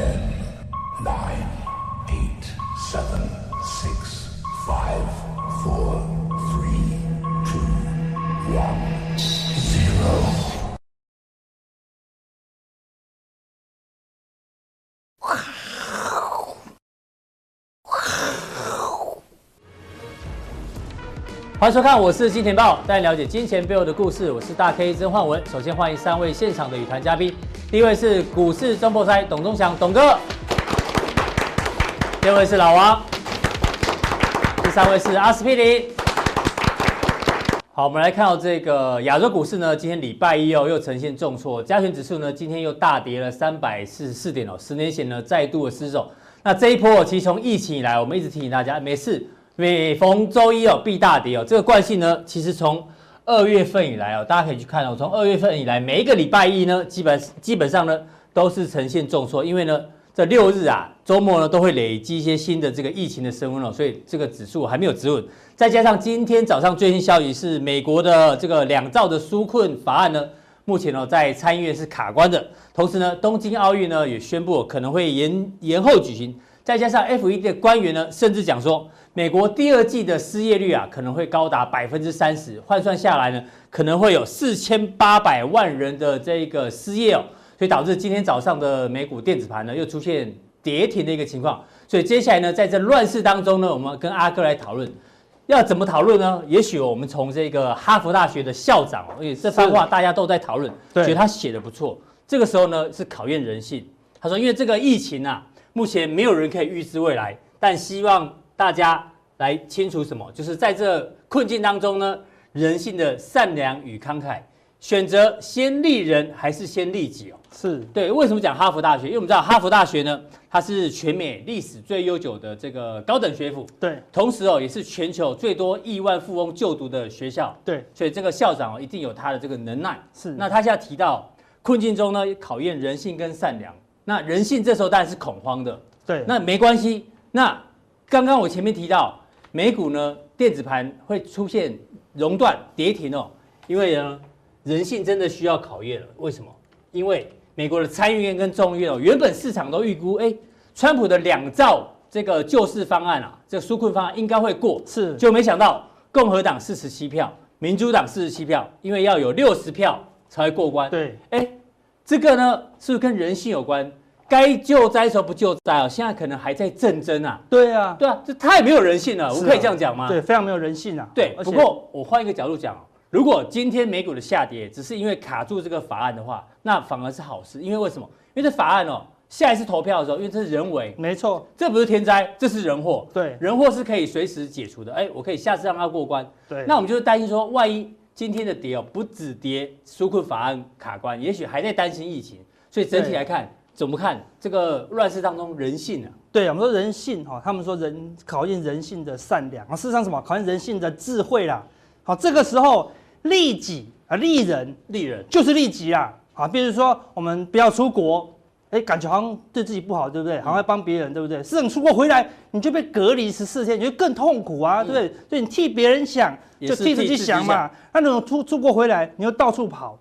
dead. 欢迎收看，我是金钱爆，带你了解金钱背后的故事。我是大 K 曾焕文。首先欢迎三位现场的与谈嘉宾，第一位是股市中破塞董宗祥董哥，第二位是老王，第三位是阿司匹林。好，我们来看到这个亚洲股市呢，今天礼拜一哦，又呈现重挫，加权指数呢今天又大跌了三百四十四点哦，十年线呢再度的失守。那这一波其实从疫情以来，我们一直提醒大家，没事。每逢周一哦，必大跌哦。这个惯性呢，其实从二月份以来哦，大家可以去看哦。从二月份以来，每一个礼拜一呢，基本基本上呢，都是呈现重挫，因为呢，这六日啊，周末呢，都会累积一些新的这个疫情的升温哦，所以这个指数还没有止稳。再加上今天早上最新消息是，美国的这个两兆的纾困法案呢，目前呢，在参议院是卡关的。同时呢，东京奥运呢，也宣布可能会延延后举行。再加上 FED 的官员呢，甚至讲说。美国第二季的失业率啊，可能会高达百分之三十，换算下来呢，可能会有四千八百万人的这个失业哦，所以导致今天早上的美股电子盘呢又出现跌停的一个情况。所以接下来呢，在这乱世当中呢，我们跟阿哥来讨论，要怎么讨论呢？也许我们从这个哈佛大学的校长，而且这番话大家都在讨论，觉得他写的不错。这个时候呢，是考验人性。他说，因为这个疫情啊，目前没有人可以预知未来，但希望。大家来清除什么？就是在这困境当中呢，人性的善良与慷慨，选择先利人还是先利己哦？是对。为什么讲哈佛大学？因为我们知道哈佛大学呢，它是全美历史最悠久的这个高等学府，对。同时哦，也是全球最多亿万富翁就读的学校，对。所以这个校长哦，一定有他的这个能耐。是。那他现在提到困境中呢，考验人性跟善良。那人性这时候当然是恐慌的，对。那没关系，那。刚刚我前面提到，美股呢电子盘会出现熔断跌停哦，因为呢人性真的需要考验了。为什么？因为美国的参议院跟众议院哦，原本市场都预估，哎，川普的两兆这个救市方案啊，这个纾困方案应该会过，是，就没想到共和党四十七票，民主党四十七票，因为要有六十票才会过关。对，哎，这个呢是不是跟人性有关？该救灾的时候不救灾哦，现在可能还在战争啊。对啊，对啊，这太没有人性了，啊、我可以这样讲吗？对，非常没有人性啊。对，不过我换一个角度讲，如果今天美股的下跌只是因为卡住这个法案的话，那反而是好事，因为为什么？因为这法案哦，下一次投票的时候，因为这是人为，没错，这不是天灾，这是人祸。对，人祸是可以随时解除的。哎，我可以下次让它过关。对，那我们就是担心说，万一今天的跌哦，不止跌纾困法案卡关，也许还在担心疫情，所以整体来看。怎么看这个乱世当中人性呢、啊？对，我们说人性哈，他们说人考验人性的善良啊，事实上什么考验人性的智慧啦。好，这个时候利己啊，利人，利人就是利己啊。好，比如说我们不要出国，哎，感觉好像对自己不好，对不对？好像要帮别人，对不对？是你出国回来，你就被隔离十四天，你就更痛苦啊，对不对？所以你替别人想，就替自己想嘛。那种出出国回来，你又到处跑。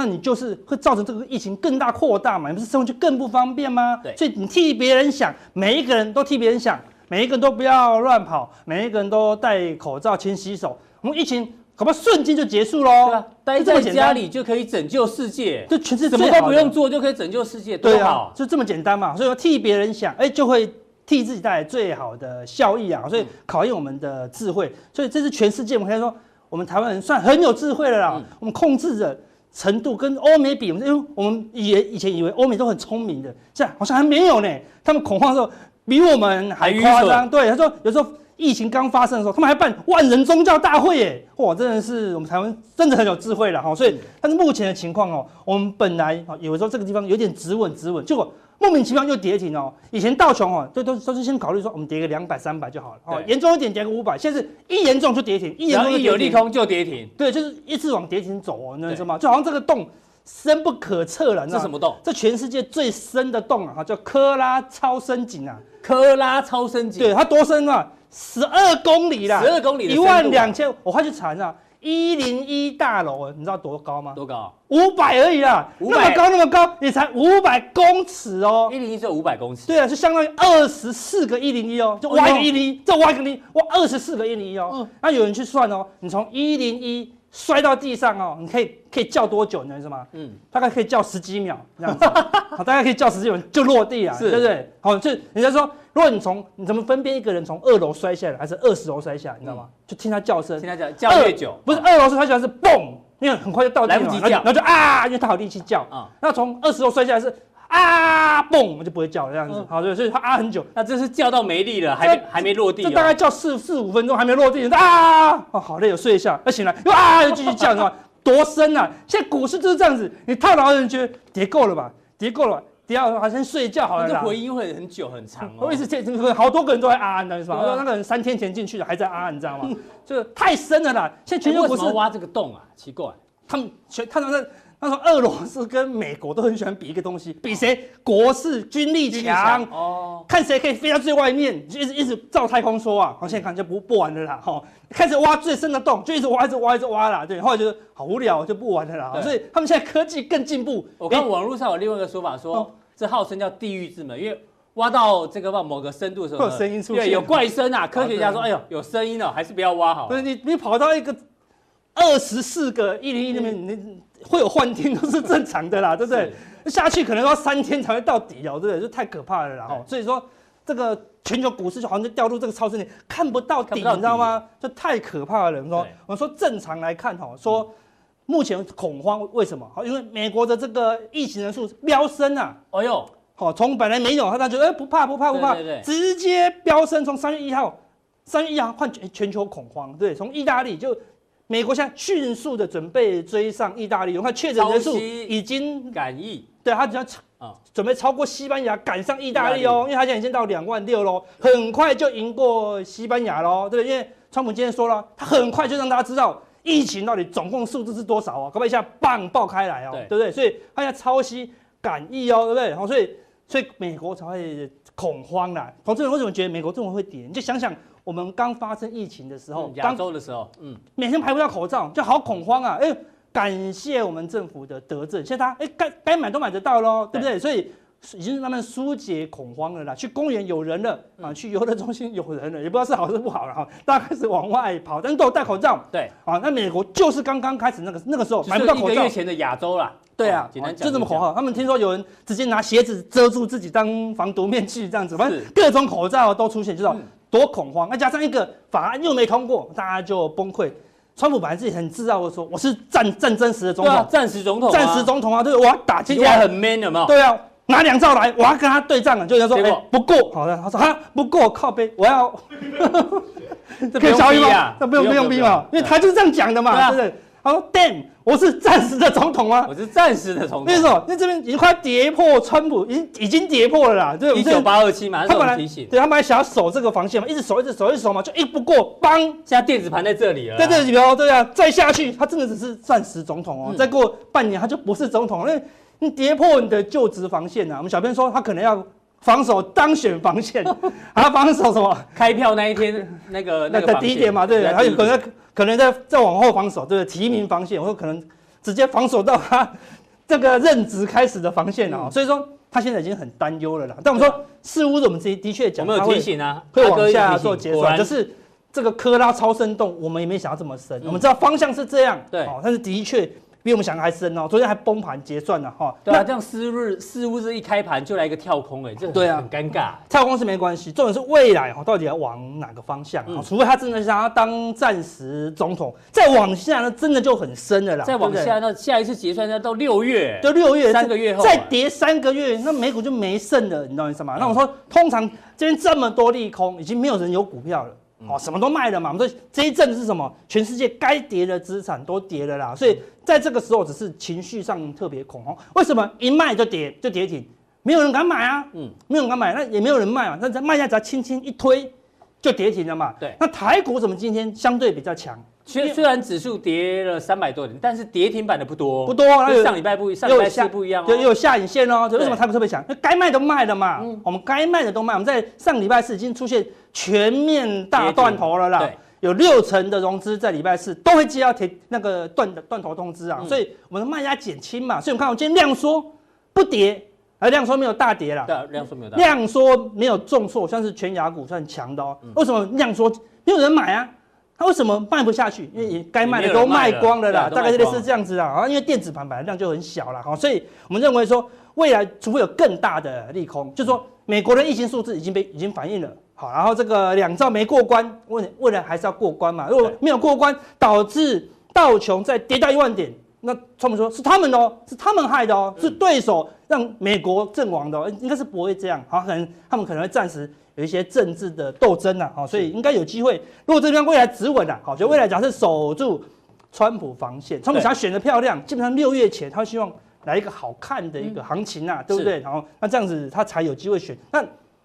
那你就是会造成这个疫情更大扩大嘛？你不是生活就更不方便吗？对，所以你替别人想，每一个人都替别人想，每一个人都不要乱跑，每一个人都戴口罩、勤洗手，我们疫情恐怕瞬间就结束喽。对啊，待在家里就可以拯救世界，这全是什么都不用做就可以拯救世界，对啊，就这么简单嘛。所以说替别人想，哎，就会替自己带来最好的效益啊。所以考验我们的智慧，所以这是全世界我们可以说，我们台湾人算很有智慧了啦。嗯、我们控制着。程度跟欧美比，因为我们以以前以为欧美都很聪明的，现在好像还没有呢。他们恐慌的时候比我们还夸张。对，他说有时候疫情刚发生的时候，他们还办万人宗教大会，耶，哇，真的是我们台湾真的很有智慧了哈。所以，但是目前的情况哦，我们本来啊以为说这个地方有点止稳止稳，结果。莫名其妙就跌停哦！以前道琼哦，都都都是先考虑说我们跌个两百三百就好了。哦，严重一点跌个五百，现在是一严重就跌停，一严重一有利空就跌停，对，就是一直往跌停走哦，你知道吗？就好像这个洞深不可测了，这什么洞？这全世界最深的洞啊，哈，叫科拉超深井啊，科拉超深井，对，它多深啊？十二公里啦，十二公里，一万两千，我快去查一下，一零一大楼，你知道多高吗？多高？五百而已啦，那么高那么高，也才五百公尺哦。一零一只有五百公尺。对啊，就相当于二十四个一零一哦，就挖一个一零一，再挖一个零，挖二十四个一零一哦。那有人去算哦，你从一零一摔到地上哦，你可以可以叫多久呢？是吗？嗯，大概可以叫十几秒这样子，好，大概可以叫十几秒就落地啊，对不对？好，就人家说，如果你从你怎么分辨一个人从二楼摔下来还是二十楼摔下来，你知道吗？就听他叫声，听他叫叫越久，不是二楼摔下来是嘣，因为很快就到地了，来不及叫，然后就啊，因为他好力气叫啊。那从二十楼摔下来是啊嘣，我们就不会叫这样子，好，对，所以他啊很久，那这是叫到没力了，还没还没落地，这大概叫四四五分钟还没落地，啊，哦好累，我睡一下，要醒来又啊 又继续叫，是吧？多深啊！现在股市就是这样子，你套牢的人觉得跌够了吧？跌够了吧，跌到好像睡觉好了。这回音会很久很长哦。我意思这好多个人都在啊啊，你知道吗？那个人三天前进去的还在啊，你知道吗？就太深了啦！现在全球股市挖这个洞啊？奇怪，他们全看到那那时候俄罗斯跟美国都很喜欢比一个东西，比谁国势军力强哦，看谁可以飞到最外面，就一直一直造太空梭啊！好，现在看就不不玩了啦，哈。开始挖最深的洞，就一直挖，一直挖，一直挖啦。对，后来觉得好无聊，就不玩了啦。所以他们现在科技更进步。我看网络上有另外一个说法，说这号称叫地狱之门，因为挖到这个某个深度的时候，会有声音出现，对，有怪声啊。科学家说，哎呦，有声音哦，还是不要挖好。不是你，你跑到一个二十四个一零一那边，你会有幻听都是正常的啦，对不对？下去可能要三天才会到底哦，对不对？就太可怕了啦。哈，所以说。这个全球股市就好像就掉入这个超市里，看不到底，你知道吗？就太可怕了。我说，我说正常来看哈，说目前恐慌为什么？好，因为美国的这个疫情人数飙升啊！哎呦，好，从本来没有，他他觉得哎不怕不怕不怕，直接飙升，从三月一号，三月一号换全全球恐慌，对，从意大利就美国现在迅速的准备追上意大利，我看确诊人数已经赶亿，对他只要。啊，准备超过西班牙，赶上意大利哦，因为他现在已经到两万六喽，很快就赢过西班牙喽，对不对？因为川普今天说了，他很快就让大家知道疫情到底总共数字是多少哦，搞不好一下棒爆开来哦，对不对？所以他要超西赶疫哦，对不对？好，所以所以美国才会恐慌啦。投资人为什么觉得美国这么会跌？你就想想我们刚发生疫情的时候，亚洲的时候，嗯，每天排不到口罩，就好恐慌啊，哎。感谢我们政府的德政，现在他哎该该买都买得到喽，对不对？所以已经慢慢疏解恐慌了啦。去公园有人了啊，去游乐中心有人了，也不知道是好是不好了哈。大家开始往外跑，但是都有戴口罩。对啊，那美国就是刚刚开始那个那个时候买不到口罩。一个月前的亚洲啦。对啊，简单讲就这么恐慌。他们听说有人直接拿鞋子遮住自己当防毒面具这样子，反正各种口罩都出现，就知道多恐慌。那加上一个法案又没通过，大家就崩溃。川普本来自己很自傲的说：“我是战战争时的总统，战时总统，战时总统啊！对，我要打击，听起来很 man 有没有？对啊，拿两兆来，我要跟他对战了。就人家说，哎，不过，好的，他说哈，不够，靠背，我要，可以消音吗？那不用不用逼嘛，因为他就是这样讲的嘛，对不对？他说，Damn。”我是暂时的总统吗？我是暂时的总统。为什么？因为这边已经快跌破川普，已经已经跌破了啦。对，一九八二七嘛，他本来提醒。对，他本来想要守这个防线嘛，一直守，一直守，一直守嘛，就一不过，邦，现在电子盘在这里了。在这里哦，对啊，再下去，他真的只是暂时总统哦。嗯、再过半年，他就不是总统，因为你跌破你的就职防线啊。我们小编说，他可能要防守当选防线，还 要防守什么？开票那一天那个那个第一点嘛，对不对，还有可能可能在再往后防守，对，提名防线，我说可能。直接防守到他这个任职开始的防线啊，所以说他现在已经很担忧了啦。但我们说，似乎我们的的确讲，我们有提醒啊，会往下做结算，就是这个科拉超深洞，我们也没想到这么深。我们知道方向是这样，对，但是的确。比我们想的还深哦，昨天还崩盘结算了哈。对啊，这样似日似乎是一开盘就来一个跳空哎，这对啊，很尴尬。跳空是没关系，重点是未来哈，到底要往哪个方向？除非他真的想要当暂时总统，再往下那真的就很深了啦。再往下那下一次结算要到六月，就六月三个月后，再跌三个月，那美股就没剩了，你知道意思吗？那我说，通常这边这么多利空，已经没有人有股票了。哦，什么都卖了嘛？我们说这一阵是什么？全世界该跌的资产都跌了啦。所以在这个时候，只是情绪上特别恐慌。为什么一卖就跌就跌停？没有人敢买啊。嗯，没有人敢买，那也没有人卖嘛。那在卖家只要轻轻一推，就跌停了嘛。对。那台股怎么今天相对比较强？虽虽然指数跌了三百多点，但是跌停板的不多，不多。跟上礼拜不，上礼拜四不一样哦。就有下影线哦。为什么台股特别强？那该卖都卖了嘛。我们该卖的都卖。我们在上礼拜四已经出现全面大断头了啦。有六成的融资在礼拜四都会接到停那个断的断头通知啊，嗯、所以我们的卖压减轻嘛，所以我们看我今天量缩不跌，而量缩没有大跌啦，对，量缩没有大跌，量缩没有重挫，算是全亚股算强的哦。嗯、为什么量缩没有人买啊？它为什么卖不下去？因为该卖的都卖光了啦，了大概类似这样子啦。啊，因为电子盘本来量就很小了，好，所以我们认为说未来除非有更大的利空，就是说美国的疫情数字已经被已经反映了，好，然后这个两兆没过关，未未来还是要过关嘛。如果没有过关，导致道琼再跌到一万点，那他们说是他们哦，是他们害的哦，是对手让美国阵亡的，应该是不会这样。好，可能他们可能会暂时。有一些政治的斗争呐，好，所以应该有机会。如果这边未来止稳了，好，就未来假设守住川普防线，川普想要选得漂亮，基本上六月前他希望来一个好看的一个行情啊，对不对？然后那这样子他才有机会选。那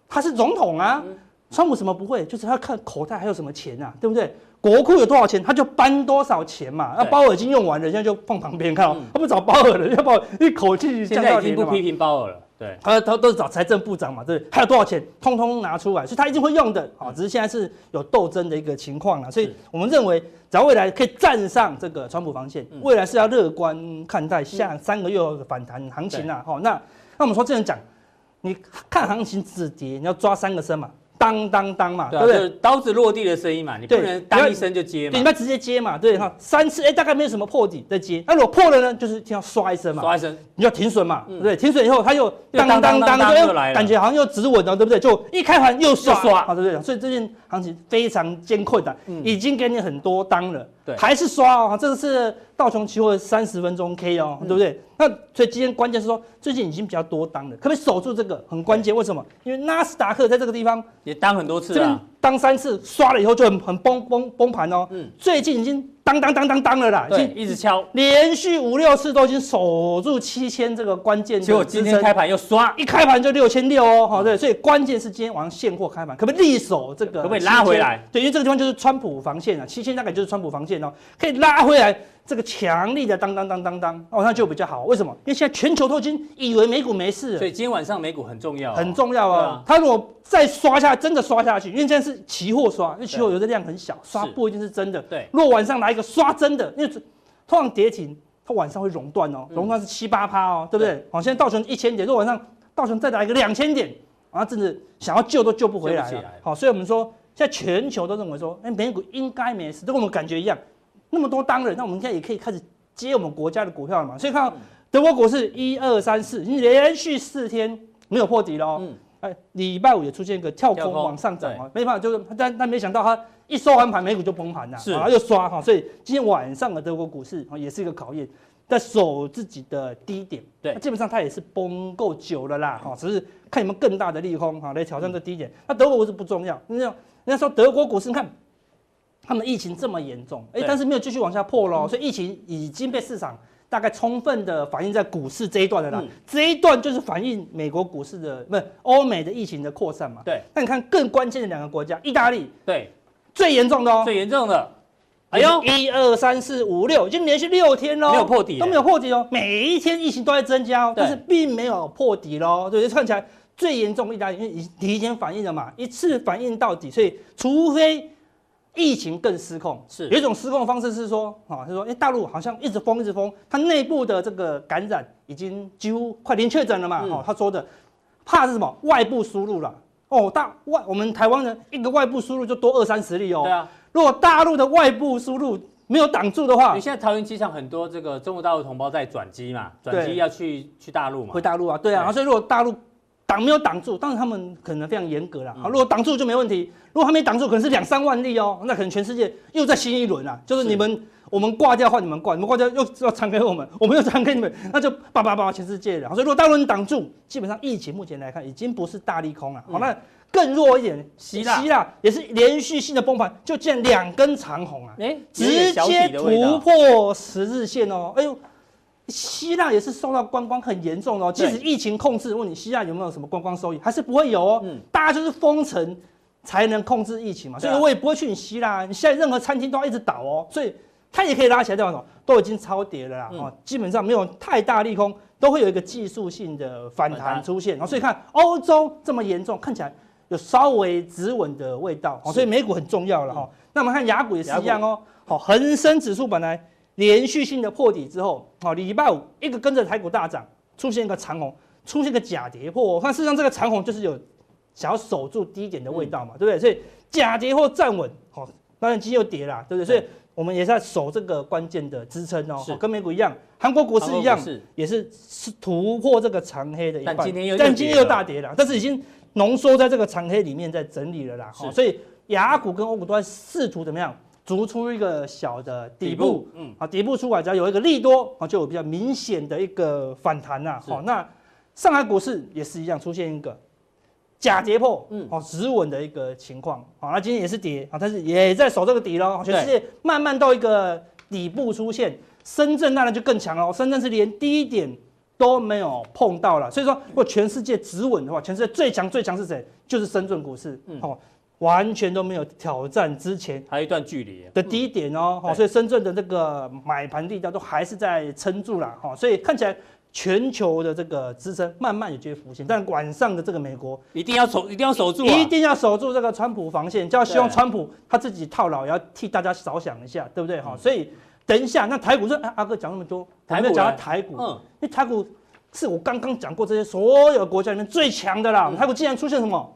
他是总统啊，川普什么不会？就是他看口袋还有什么钱啊，对不对？国库有多少钱，他就搬多少钱嘛。那鲍尔已经用完了，现在就放旁边看哦，他不找鲍尔了，要不一口气现在已经不批评鲍尔了。对，他他都是找财政部长嘛，对，还有多少钱，通通拿出来，所以他一定会用的，好，只是现在是有斗争的一个情况了，所以我们认为，只要未来可以站上这个川普防线，未来是要乐观看待下三个月的反弹行情啦，好，那那我们说这样讲，你看行情止跌，你要抓三个升嘛。当当当嘛，对不对？刀子落地的声音嘛，你不能当一声就接嘛，你不要直接接嘛，对哈，三次哎，大概没有什么破底再接，那如果破了呢，就是听到刷一声嘛，刷一声，你要停损嘛，对不对？停损以后，它又当当当当就感觉好像又止稳了，对不对？就一开盘又刷，啊，对不对？所以最近行情非常艰困的，已经给你很多当了，对，还是刷哦，这个是道琼期货三十分钟 K 哦，对不对？那所以今天关键是说，最近已经比较多单了，可不可以守住这个？很关键，为什么？因为纳斯达克在这个地方也单很多次了，当三次刷了以后就很很崩崩崩盘哦。嗯，最近已经当当当当当了啦，已经一直敲，连续五六次都已经守住七千这个关键。结果今天开盘又刷，一开盘就六千六哦。好，对，所以关键是今天晚上现货开盘，可不可以力守这个？可不可以拉回来？对，因为这个地方就是川普防线啊，七千大概就是川普防线哦，可以拉回来。这个强力的当当当当当哦，那就比较好。为什么？因为现在全球都已经以为美股没事了，所以今天晚上美股很重要，很重要啊。它如果再刷下，真的刷下去，因为现在是期货刷，因为期货有的量很小，刷不一定是真的。对，如果晚上来一个刷真的，因为通常跌停，它晚上会熔断哦，熔断是七八趴哦，对不对？好，现在道琼一千点，如果晚上道琼再来一个两千点，啊，真的想要救都救不回来了。好，所以我们说，现在全球都认为说，哎，美股应该没事，都跟我们感觉一样。那么多当人，那我们现在也可以开始接我们国家的股票了嘛？所以看到德国股市一二三四已经连续四天没有破底了。嗯，哎，礼拜五也出现一个跳空往上涨啊，没办法，就是但但没想到它一收完盘，美股就崩盘了，是，然后又刷哈，所以今天晚上的德国股市啊也是一个考验，在守自己的低点，对，基本上它也是崩够久了啦，哈，只是看有没有更大的利空哈来挑战这低点。那德国股市不重要，那人家说德国股市，你看。他们疫情这么严重，哎，但是没有继续往下破喽，所以疫情已经被市场大概充分的反映在股市这一段的啦。这一段就是反映美国股市的，不是欧美的疫情的扩散嘛？对。那你看更关键的两个国家，意大利，对，最严重的哦，最严重的，哎呦，一二三四五六，已经连续六天喽，没有破底，都没有破底哦，每一天疫情都在增加哦，但是并没有破底喽，对，看起来最严重意大利，因为已提前反应了嘛，一次反应到底，所以除非。疫情更失控，是。有一种失控的方式是说，啊，是说，哎，大陆好像一直封，一直封，它内部的这个感染已经几乎快零确诊了嘛，哦，他说的，怕是什么？外部输入了，哦，大外我们台湾人一个外部输入就多二三十例哦，对啊，如果大陆的外部输入没有挡住的话，你现在桃园机场很多这个中国大陆同胞在转机嘛，转机要去去大陆嘛，回大陆啊，对啊，所以如果大陆。挡没有挡住，当然他们可能非常严格啦。好，如果挡住就没问题。如果他没挡住，可能是两三万例哦，那可能全世界又在新一轮啦。就是你们我们挂掉换你们挂，你们挂掉又要传给我们，我们又传给你们，那就叭叭叭全世界了。所以如果大陆人挡住，基本上疫情目前来看已经不是大利空了。好，那更弱一点，希腊希腊也是连续性的崩盘，就见两根长红啊，哎，直接突破十日线哦，哎呦。希腊也是受到观光很严重的哦，即使疫情控制，问你希腊有没有什么观光收益，还是不会有哦。嗯，大家就是封城才能控制疫情嘛，所以我也不会去你希腊，你现在任何餐厅都要一直倒哦，所以它也可以拉起来，对吧？都已经超跌了啦，哦，基本上没有太大利空，都会有一个技术性的反弹出现。然后所以看欧洲这么严重，看起来有稍微止稳的味道，所以美股很重要了哈。那我们看雅股也是一样哦，好，恒生指数本来连续性的破底之后，好，礼拜五一个跟着台股大涨，出现一个长红，出现一个假跌破，我看事实上这个长红就是有想要守住低点的味道嘛，对不对？所以假跌破站稳，好，当然今天又跌了，对不对？所以我们也是在守这个关键的支撑哦，跟美股一样，韩国股市一样，也是是突破这个长黑的一半，但今天又但今天又大跌了，但是已经浓缩在这个长黑里面在整理了啦，所以亚股跟欧股都在试图怎么样筑出一个小的底部，嗯，啊，底部出来只要有一个利多啊，就有比较明显的一个反弹呐，好，那上海股市也是一样出现一个。假跌破，嗯，哦，止稳的一个情况，好，那今天也是跌啊，但是也在守这个底喽。全世界慢慢到一个底部出现，深圳当然就更强了，深圳是连低点都没有碰到了，所以说如果全世界止稳的话，全世界最强最强是谁？就是深圳股市，嗯。哦，完全都没有挑战之前还有一段距离。的低点哦，好，所以深圳的这个买盘力道都还是在撑住了，哈，所以看起来。全球的这个支撑慢慢也就会浮现，但晚上的这个美国一定要守，一定要守住，一定要守住这个川普防线，就要希望川普他自己套牢，也要替大家着想一下，对不对？哈，所以等一下，那台股说，阿哥讲那么多，还没有讲到台股，嗯，因为台股是我刚刚讲过这些所有国家里面最强的啦，台股竟然出现什么？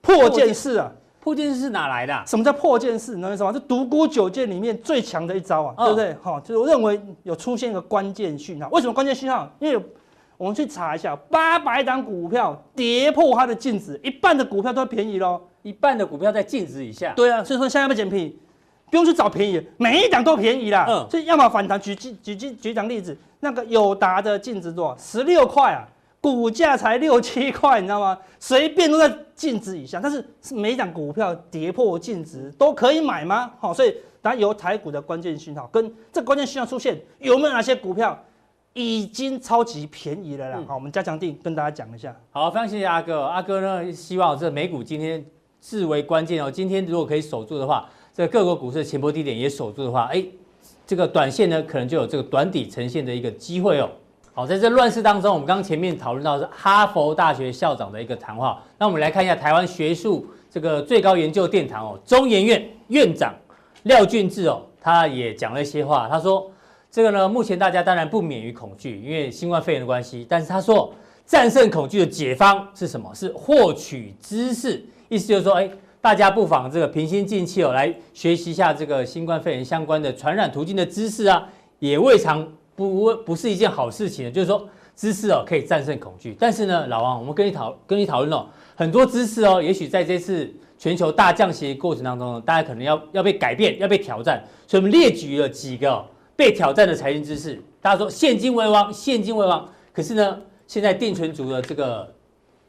破剑式啊！破剑式是哪来的、啊？什么叫破剑式？你知道吗？是独孤九剑里面最强的一招啊，哦、对不对？好，就是我认为有出现一个关键讯号。为什么关键讯号？因为我们去查一下，八百档股票跌破它的净值，一半的股票都要便宜喽，一半的股票在净值以下。对啊，所以说现在要不要捡便宜？不用去找便宜，每一档都便宜啦。嗯，所以要么反弹。举举举举档例子，那个友达的净值多少？十六块啊。股价才六七块，你知道吗？随便都在净值以下，但是是每档股票跌破净值都可以买吗？好，所以当然有台股的关键讯号，跟这关键讯号出现，有没有哪些股票已经超级便宜了啦？好，我们加强定跟大家讲一下。好，非常谢谢阿哥。阿哥呢，希望这美股今天至为关键哦。今天如果可以守住的话，这各国股市的前波低点也守住的话，哎，这个短线呢，可能就有这个短底呈现的一个机会哦。好，在这乱世当中，我们刚刚前面讨论到是哈佛大学校长的一个谈话。那我们来看一下台湾学术这个最高研究殿堂哦，中研院院长廖俊智哦，他也讲了一些话。他说，这个呢，目前大家当然不免于恐惧，因为新冠肺炎的关系。但是他说，战胜恐惧的解方是什么？是获取知识。意思就是说，哎，大家不妨这个平心静气哦，来学习一下这个新冠肺炎相关的传染途径的知识啊，也未尝。不不是一件好事情，就是说知识哦可以战胜恐惧，但是呢，老王，我们跟你讨跟你讨论哦，很多知识哦，也许在这次全球大降息的过程当中，大家可能要要被改变，要被挑战，所以我们列举了几个、被挑战的财经知识。大家说现金为王，现金为王，可是呢，现在定存族的这个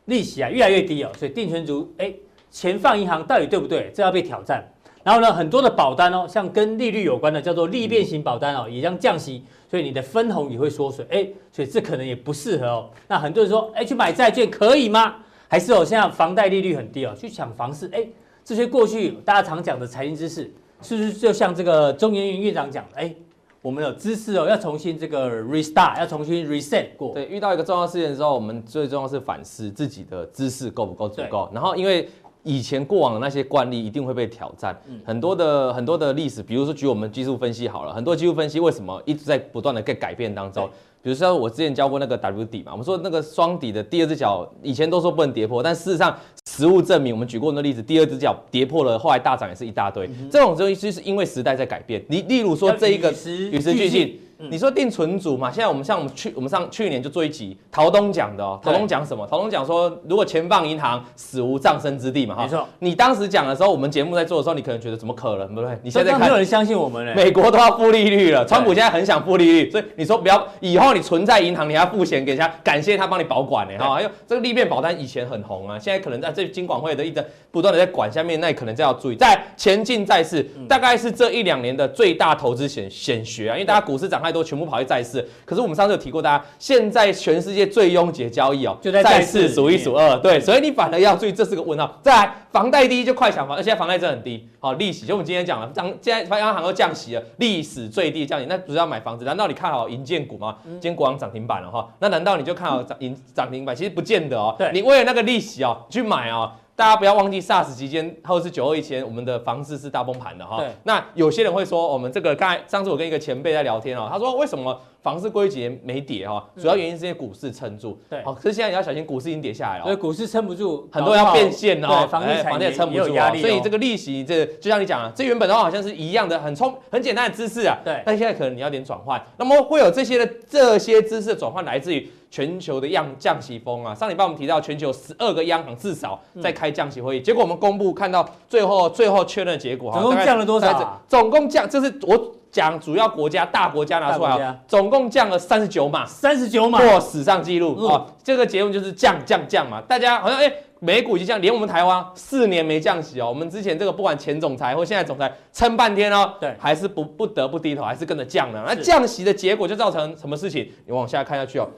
利息啊越来越低哦，所以定存族哎钱放银行到底对不对？这要被挑战。然后呢，很多的保单哦，像跟利率有关的叫做利变型保单哦，也将降息。所以你的分红也会缩水，哎，所以这可能也不适合哦。那很多人说，哎，去买债券可以吗？还是哦，现在房贷利率很低哦，去抢房市，哎，这些过去大家常讲的财经知识，是不是就像这个中研院院长讲的，哎，我们有知识哦，要重新这个 restart，要重新 reset 过。对，遇到一个重要事件的时候，我们最重要是反思自己的知识够不够足够。然后因为。以前过往的那些惯例一定会被挑战，很多的很多的历史，比如说举我们技术分析好了，很多技术分析为什么一直在不断的在改变当中？比如说我之前教过那个 W 底嘛，我们说那个双底的第二只脚，以前都说不能跌破，但事实上实物证明，我们举过那个例子，第二只脚跌破了，后来大涨也是一大堆。这种东西是因为时代在改变。你例如说这一个与时俱进。你说定存组嘛？现在我们像我们去我们上去年就做一集陶东讲的哦。陶东讲什么？陶东讲说，如果钱放银行，死无葬身之地嘛。哈，没错。你当时讲的时候，我们节目在做的时候，你可能觉得怎么可能，对不对？你现在看没有人相信我们嘞。美国都要负利率了，川普现在很想负利率，所以你说不要以后你存在银行，你还要付钱给人家，感谢他帮你保管呢。哈，还有这个利变保单以前很红啊，现在可能在这金管会的一直不断的在管下面，那你可能就要注意。在前进债市，大概是这一两年的最大投资险险学啊，因为大家股市涨太多，全部跑去债市。可是我们上次有提过，大家现在全世界最拥挤的交易哦，就在债市数一数二，对，所以你反而要注意，这是个问号。再来，房贷低就快抢房，而且房贷真的很低，好利息，就我们今天讲了，涨现在央行都降息了，历史最低降息，那不是要买房子？难道你看好银建股吗？今天国航涨停板了哈，那难道你就看好涨银涨停板？其实不见得哦，对，你为了那个利息哦去买哦。大家不要忘记 SARS 期间或者是九二以前，我们的房子是大崩盘的哈。对。那有些人会说，我们这个刚才上次我跟一个前辈在聊天哦，他说为什么房市过去几年没跌哈？主要原因是股市撑住。对。好，可是现在你要小心，股市已经跌下来了。所以股市撑不住，很多要变现哦。对，房地产也撑不住压力。所以这个利息，这就像你讲啊，这原本的话好像是一样的，很聪很简单的知识啊。对。但现在可能你要点转换，那么会有这些的这些知识的转换来自于。全球的央降息风啊，上礼拜我们提到全球十二个央行至少在开降息会议，嗯、结果我们公布看到最后最后确认的结果，总共降了多少、啊？总共降，这是我讲主要国家大国家拿出来啊，总共降了三十九码，三十九码破史上纪录、嗯、哦。这个结论就是降降降嘛，大家好像哎、欸，美股已经降，连我们台湾四年没降息哦。我们之前这个不管前总裁或现在总裁撑半天哦，对，还是不不得不低头，还是跟着降了。那降息的结果就造成什么事情？你往下看下去哦。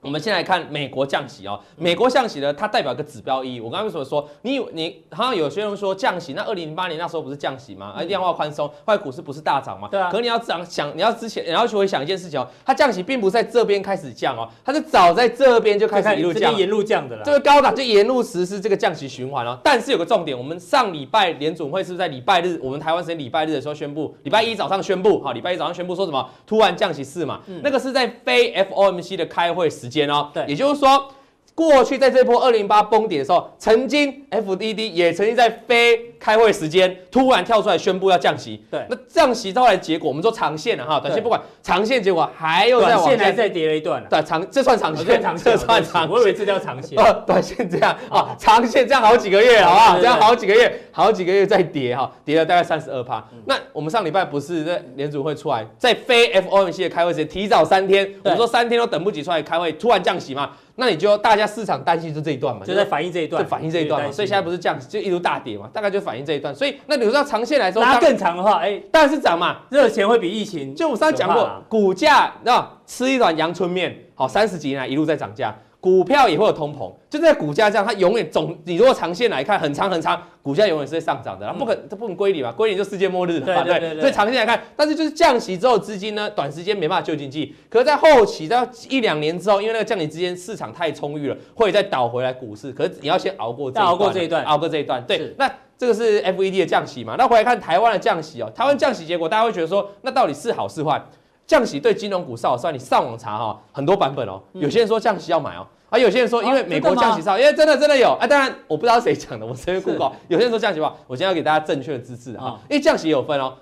我们先来看美国降息哦，美国降息呢，它代表一个指标意义。我刚刚为什么说你你好像有些人说降息，那二零零八年那时候不是降息吗？而量化宽松，后来股市不是大涨吗？对啊。可是你要想想，你要之前你要去回想一件事情哦，它降息并不是在这边开始降哦，它是早在这边就开始一路降，沿路降的了。这个高档就沿路实施这个降息循环哦。但是有个重点，我们上礼拜联总会是不是在礼拜日，我们台湾时间礼拜日的时候宣布，礼拜一早上宣布，好，礼拜一早上宣布说什么？突然降息四嘛，那个是在非 FOMC 的开会时间哦。对，也就。是说，过去在这波二零八崩点的时候，曾经 FDD 也曾经在非开会时间突然跳出来宣布要降息。对，那降息后来的结果，我们说长线了哈，短线不管，长线结果还有在往下，短线还再跌了一段。对，长这算长线，这算长，我以为这叫长线。呃，短线这样啊，长线这样好几个月，好不好？这样好几个月，好几个月再跌哈，跌了大概三十二趴。那我们上礼拜不是在联储会出来，在非 FOMC 的开会时间提早三天，我们说三天都等不及出来开会，突然降息嘛？那你就大家市场担心就这一段嘛，就在反映这一段，就反映这一段嘛，所以现在不是降息，就一路大跌嘛，大概就反映这一段。所以那你说长线来说，拉更长的话，哎，当然是涨嘛，热钱会比疫情。就我上次讲过，股价那吃一碗阳春面，好，三十几年来一路在涨价。股票也会有通膨，就在股价这样，它永远总，你如果长线来看，很长很长，股价永远是在上涨的，它不可它不能归零嘛，归零就世界末日了，对对对，对。所以长线来看，但是就是降息之后，资金呢，短时间没办法救经济，可是在后期到一两年之后，因为那个降息之间市场太充裕了，会再倒回来股市，可是你要先熬过这一段，熬过这一段，熬过这一段，对。那这个是 FED 的降息嘛？那回来看台湾的降息哦，台湾降息结果，大家会觉得说，那到底是好是坏？降息对金融股是好是？你上网查哈，很多版本哦，有些人说降息要买哦。啊，有些人说，因为美国降息少，因为真的真的有啊。当然，我不知道谁讲的，我随便 Google。有些人说降息不好，我今天要给大家正确的知识啊。因为降息有分哦，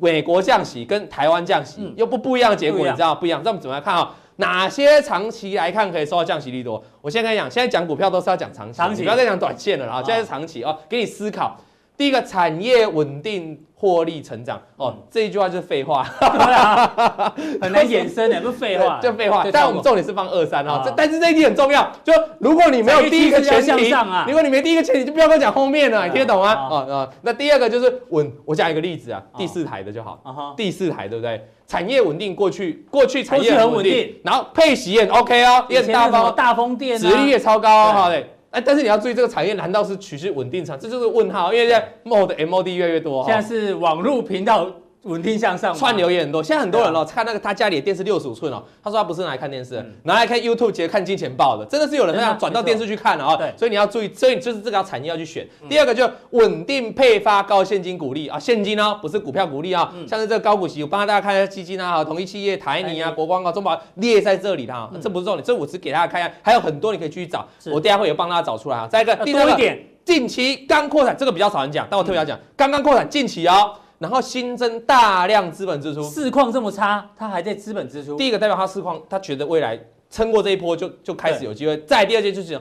美国降息跟台湾降息又不不一样的结果，你知道不一样？那我们怎么来看啊？哪些长期来看可以收到降息利多？我先跟你讲，现在讲股票都是要讲长期，长期不要再讲短线了啊。现在是长期哦，给你思考。第一个产业稳定。获利成长。哦，这一句话就是废话，很难衍生的，不是废话，就废话。但我们重点是放二三哈，这但是这一题很重要，就如果你没有第一个前提，如果你没第一个前提，就不要跟我讲后面了，你听得懂吗？哦哦，那第二个就是稳，我讲一个例子啊，第四台的就好，第四台对不对？产业稳定，过去过去产业很稳定，然后配息也 OK 哦，也很大方，大风电，殖利率也超高哦，好嘞。哎，但是你要注意，这个产业难道是趋势稳定产？这就是问号，因为现在 MOD MOD 越来越多。现在是网络频道。稳定向上，串流也很多。现在很多人哦，看那个他家里的电视六十五寸哦，他说他不是拿来看电视，拿来看 YouTube，直接看金钱豹的，真的是有人这样转到电视去看了啊。对，所以你要注意，所以就是这个产业要去选。第二个就稳定配发高现金股利啊，现金哦，不是股票股利啊。像是这个高股息，我帮大家看一下基金啊，统一企业、台泥啊、国光啊、中保列在这里的，这不是重点，这我只给大家看一下，还有很多你可以继续找，我等下会有帮大家找出来啊。再一个，第三个，近期刚扩产，这个比较少人讲，但我特别要讲，刚刚扩产，近期哦。然后新增大量资本支出，市况这么差，他还在资本支出。第一个代表他市况，他觉得未来撑过这一波就就开始有机会。再第二件就是。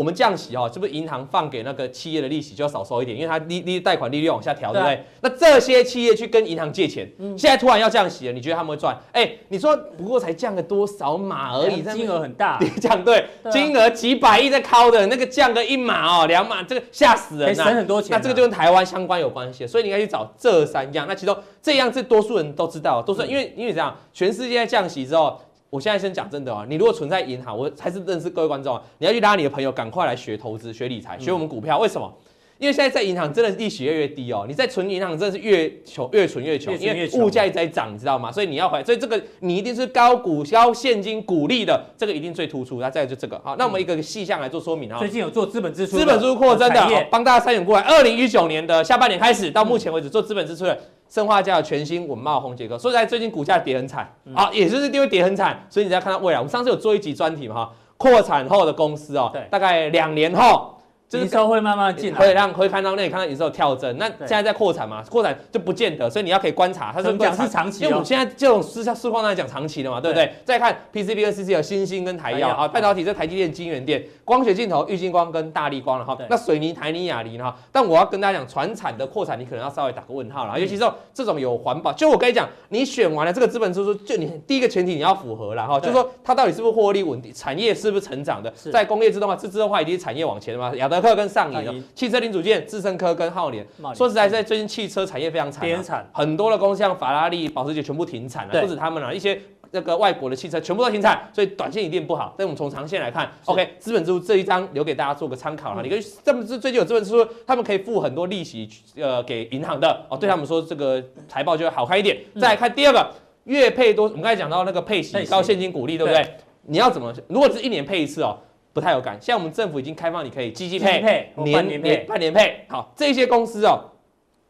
我们降息哦，是不是银行放给那个企业的利息就要少收一点？因为它利利贷款利率往下调，对不对？那这些企业去跟银行借钱，现在突然要降息了，你觉得他们会赚？哎，你说不过才降个多少码而已，金额很大。你讲 对，金额几百亿在敲的，那个降个一码哦，两码，这个吓死人，省很多钱。那这个就跟台湾相关有关系，所以你应该去找这三样。那其中这样是多数人都知道，多数人因为因为这样，全世界在降息之后。我现在先讲真的啊，你如果存在银行，我还是认识各位观众啊，你要去拉你的朋友，赶快来学投资、学理财、学我们股票。为什么？因为现在在银行真的利息越来越低哦，你在存银行真的是越穷越存越穷，因为物价一直在涨，你知道吗？所以你要还，所以这个你一定是高股高现金股利的，这个一定最突出。那再来就这个，好，那我们一个细项来做说明啊。最近有做资本支出，资本支出扩增的，帮大家筛选过来。二零一九年的下半年开始到目前为止做资本支出的，砷化家有全新稳懋宏杰科。说实在，最近股价跌很惨啊，也就是因为跌很惨，所以你再看到未来，我们上次有做一集专题嘛哈，扩产后的公司哦，大概两年后。营收会慢慢进来，会让会看到那里看到营收跳增。那现在在扩产嘛，扩产就不见得，所以你要可以观察它是讲是长期。因为我们现在这种市市况来讲长期的嘛，对不对？再看 PCB 和 CC 有新兴跟台药啊，半导体这台积电、晶圆店、光学镜头、玉晶光跟大力光了哈。那水泥、台泥、亚泥哈。但我要跟大家讲，传产的扩产你可能要稍微打个问号了，尤其是这种有环保。就我跟你讲，你选完了这个资本支出，就你第一个前提你要符合了哈，就是说它到底是不是获利稳定，产业是不是成长的，在工业自动化、自自动化已经是产业往前的嘛？亚德客跟上银汽车零组件、智胜科跟浩联，说实在，在最近汽车产业非常惨，很多的公司像法拉利、保时捷全部停产了，不止他们了，一些那个外国的汽车全部都停产，所以短线一定不好。但我们从长线来看，OK，资本支出这一张留给大家做个参考了。你跟这么是最近有资本支出，他们可以付很多利息，呃，给银行的哦，对他们说这个财报就会好看一点。再来看第二个，月配多，我们刚才讲到那个配息高现金股利，对不对？你要怎么？如果是一年配一次哦。不太有感，现在我们政府已经开放，你可以积极配、年年配、半年配。好，这些公司哦，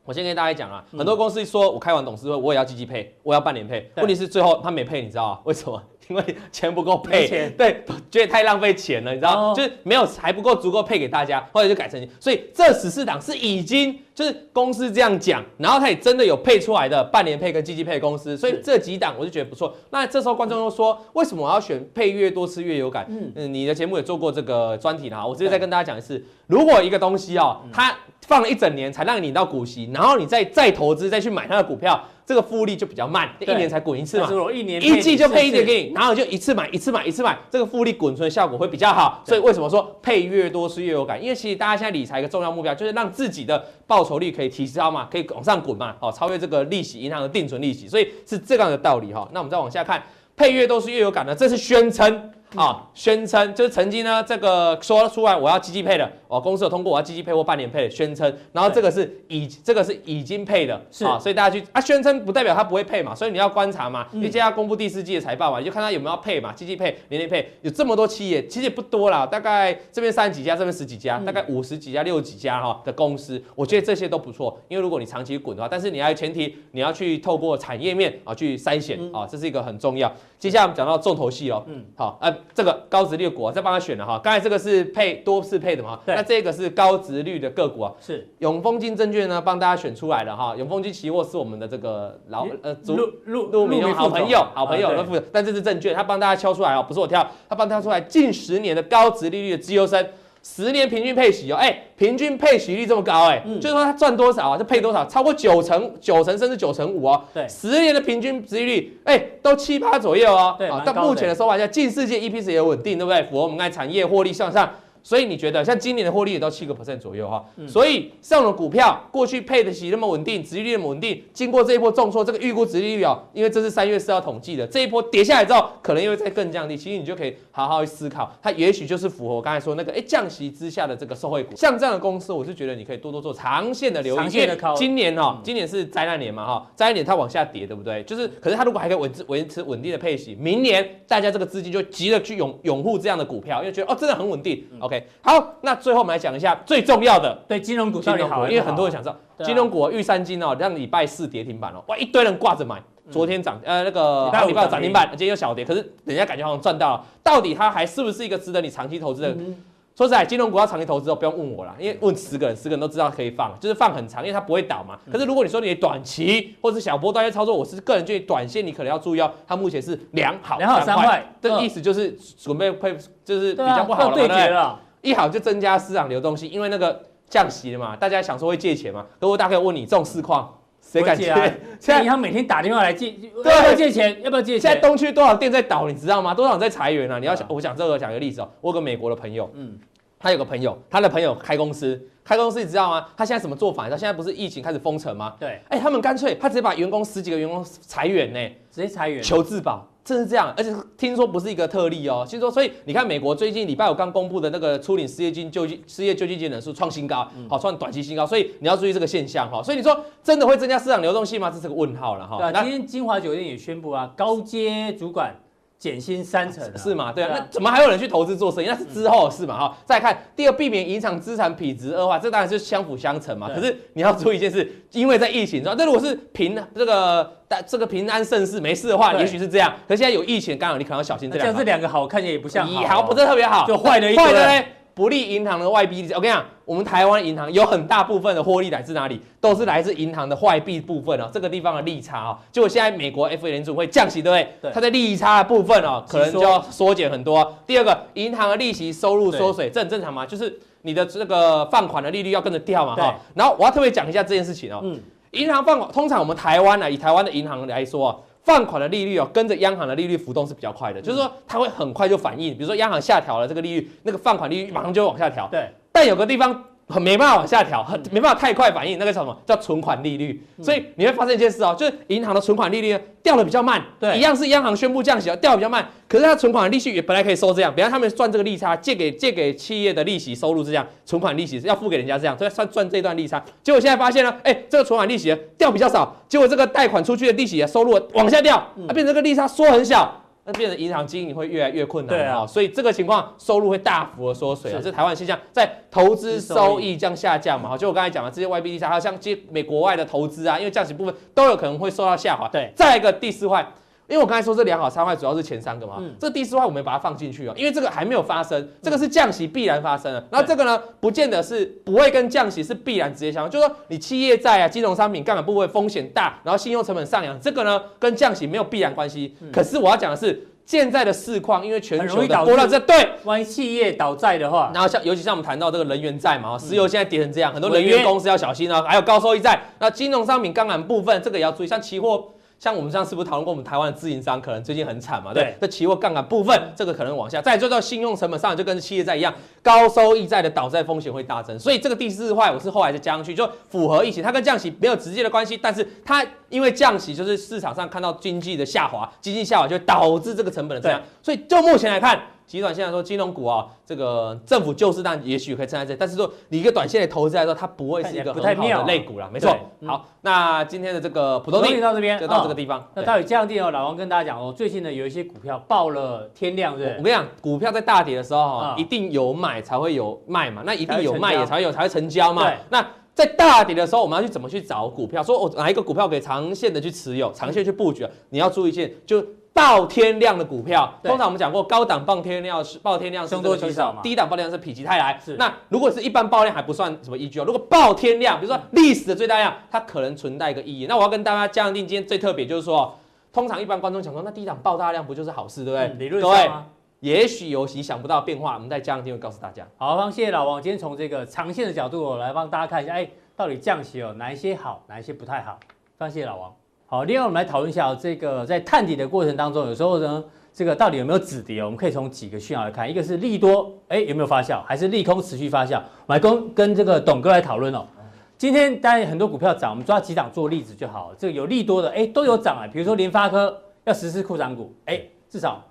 我先跟大家讲啊，很多公司说我开完董事会，我也要积极配，我要半年配。问题是最后他没配，你知道吗？为什么？因为钱不够配，对，觉得太浪费钱了，你知道，就是没有还不够足够配给大家，后来就改成，所以这十四档是已经就是公司这样讲，然后他也真的有配出来的半年配跟季季配公司，所以这几档我就觉得不错。那这时候观众又说，为什么我要选配越多次越有感？嗯，你的节目也做过这个专题啦，我直接再跟大家讲一次，如果一个东西哦，它放了一整年才让你领到股息，然后你再再投资再去买它的股票。这个复利就比较慢，一年才滚一次嘛，一年一季就配一点给你，然后就一次买一次买一次买，这个复利滚存的效果会比较好。所以为什么说配越多是越有感？因为其实大家现在理财一个重要目标就是让自己的报酬率可以提高嘛，可以往上滚嘛，好，超越这个利息银行的定存利息，所以是这样的道理哈。那我们再往下看，配越多是越有感的，这是宣称。啊，宣称就是曾经呢，这个说出来我要积极配的，哦，公司有通过我要积极配或半年配的宣称，然后这个是已这个是已经配的，是。啊，所以大家去啊，宣称不代表他不会配嘛，所以你要观察嘛，因为接下来公布第四季的财报嘛，你就看他有没有要配嘛，积极配、年年配，有这么多企业，其实也不多啦，大概这边三十几家，这边十几家，大概五十几家、六十几家哈的公司，我觉得这些都不错，因为如果你长期滚的话，但是你要前提你要去透过产业面啊去筛选啊，这是一个很重要。接下来我们讲到重头戏哦，嗯，好，呃，这个高值率股啊，再帮他选了哈。刚才这个是配多次配的嘛，对那这个是高值率的个股啊，是永丰金证券呢帮大家选出来的哈。永丰金期货是我们的这个老呃陆陆陆明好朋友好朋友的负责，但这是证券，他帮大家敲出来哦，不是我挑，他帮他挑出来近十年的高值利率的绩优生。十年平均配息哦，哎、欸，平均配息率这么高、欸，哎、嗯，就是说它赚多少啊，就配多少，超过九成、九成甚至九成五哦。对，十年的平均殖利率，哎、欸，都七八左右哦。对，到目前的收盘价，近世界 EPS 也稳定，对不对？符合我们看产业获利向上。所以你觉得像今年的获利也到七个 percent 左右哈，所以上了股票过去配得起那么稳定，殖利率那么稳定，经过这一波重挫，这个预估值利率哦，因为这是三月四号统计的，这一波跌下来之后，可能又会再更降低。其实你就可以好好去思考，它也许就是符合我刚才说那个哎降息之下的这个受惠股。像这样的公司，我是觉得你可以多多做长线的留意。长线的靠。今年哦，今年是灾难年嘛哈，灾难年它往下跌，对不对？就是，可是它如果还可以维持维持稳定的配息，明年大家这个资金就急着去拥拥护这样的股票，因为觉得哦真的很稳定。OK，好，那。最后我们来讲一下最重要的，对金融股，金融股，因为很多人想知道金融股玉山金哦，让礼拜四跌停板哦，哇，一堆人挂着买，昨天涨，呃，那个礼拜五涨停板，今天又小跌，可是人家感觉好像赚到了，到底它还是不是一个值得你长期投资的？说实在，金融股要长期投资哦，不用问我了，因为问十个人，十个人都知道可以放，就是放很长，因为它不会倒嘛。可是如果你说你短期或是小波段要操作，我是个人建议短线你可能要注意哦，它目前是两好两好三坏，这意思就是准备配，就是比较不好了，对决了。一好就增加市场流动性，因为那个降息了嘛，大家想说会借钱嘛。如果大概问你这种市况，谁敢借？现在银行每天打电话来借，对，要不要借钱？要不要借钱？现在东区多少店在倒，你知道吗？多少人在裁员啊？你要想，我讲这个讲一个例子哦。我有个美国的朋友，嗯，他有个朋友，他的朋友开公司，开公司你知道吗？他现在什么做法？你知道现在不是疫情开始封城吗？对，哎，他们干脆他直接把员工十几个员工裁员呢，直接裁员，求自保。真是这样，而且听说不是一个特例哦。听说，所以你看，美国最近礼拜五刚公布的那个初领失业金救济失业救济金人数创新高，好创短期新高，所以你要注意这个现象哈。所以你说真的会增加市场流动性吗？这是个问号了哈。对啊，今天金华酒店也宣布啊，高阶主管。减薪三成是吗？对啊，那怎么还有人去投资做生意？那是之后的事嘛哈。再看第二，避免影响资产品质恶化，这当然是相辅相成嘛。可是你要注意一件事，因为在疫情中，那如果是平这个但这个平安盛世没事的话，也许是这样。可是现在有疫情，刚好你可能要小心这两个。这两个好看也不像，好不是特别好，就坏的一坏的嘞不利银行的外币，我跟你讲，我们台湾银行有很大部分的获利来自哪里？都是来自银行的坏币部分哦，这个地方的利差哦。结果现在美国 FA 联储会降息，对不对？对。它在利差的部分哦，可能就要缩减很多。第二个，银行的利息收入缩水，这很正常嘛，就是你的这个放款的利率要跟着掉嘛哈。然后我要特别讲一下这件事情哦。嗯。银行放款，通常我们台湾呢，以台湾的银行来说。放款的利率哦，跟着央行的利率浮动是比较快的，就是说它会很快就反应。比如说央行下调了这个利率，那个放款利率马上就会往下调。对，但有个地方。很没办法往下调，很没办法太快反应，那个叫什么？叫存款利率。所以你会发现一件事哦，就是银行的存款利率掉的比较慢。对，一样是央行宣布降息，掉的比较慢。可是它存款利息也本来可以收这样，比方他们赚这个利差，借给借给企业的利息收入是这样，存款利息是要付给人家这样，所以算赚这段利差。结果现在发现呢，哎，这个存款利息掉比较少，结果这个贷款出去的利息收入往下掉，啊，变成这个利差缩很小。那变成银行经营会越来越困难，对啊，所以这个情况收入会大幅的缩水啊，这是台湾现象，在投资收益这样下降嘛，好，就我刚才讲的这些外币利差，还有像接美国外的投资啊，因为降息部分都有可能会受到下滑，对，再一个第四坏，因为我刚才说这两好三坏主要是前三个嘛，嗯，这第四坏我们把它放进去啊，因为这个还没有发生，这个是降息必然发生的，那这个呢，不见得是不会跟降息是必然直接相关，就是说你企业债啊、金融商品杠杆部位风险大，然后信用成本上扬，这个呢跟降息没有必然关系，可是我要讲的是。现在的市况，因为全球的波浪在对，万一企业倒债的话，然后像尤其像我们谈到这个能源债嘛，石油现在跌成这样，很多能源公司要小心啊，还有高收益债，那金融商品杠杆部分这个也要注意，像期货。像我们上次不是讨论过，我们台湾的自营商可能最近很惨嘛？对，这期货杠杆部分，这个可能往下。再做到信用成本上，就跟企业债一样，高收益债的倒债风险会大增。所以这个第四块，我是后来再加上去，就符合疫情，它跟降息没有直接的关系，但是它因为降息，就是市场上看到经济的下滑，经济下滑就会导致这个成本的增加。所以就目前来看。极短线来说，金融股啊，这个政府救市，但也许可以撑在这，但是说你一个短线的投资来说，它不会是一个很好的类股啦，没错。好，那今天的这个普通錠到这边就到这个地方。那到底这样定哦，老王跟大家讲哦，最近呢有一些股票爆了天量，对。我跟你讲，股票在大跌的时候哈，一定有买才会有卖嘛，那一定有卖也才会有才会成交嘛。那在大跌的时候，我们要去怎么去找股票？说我哪一个股票可以长线的去持有，长线去布局？你要注意一件就。爆天量的股票，通常我们讲过，高档爆天量是爆天量是凶多吉少嘛，低档爆天量是否极泰来。是，那如果是一般爆量还不算什么依据哦。如果爆天量，比如说历史的最大量，它可能存在一个意义。那我要跟大家讲定，今天最特别就是说，通常一般观众想说，那低档爆大量不就是好事，对不对？理论上吗？也许有你想不到变化，我们在加定会告诉大家。好，谢谢老王，今天从这个长线的角度来帮大家看一下，哎，到底降息有哪一些好，哪一些不太好？非常谢谢老王。好，另外我们来讨论一下这个在探底的过程当中，有时候呢，这个到底有没有止跌？我们可以从几个讯号来看，一个是利多，哎，有没有发酵，还是利空持续发酵？我们来跟跟这个董哥来讨论哦。今天当然很多股票涨，我们抓几档做例子就好。这个有利多的，哎，都有涨啊。比如说联发科要实施库藏股，哎，至少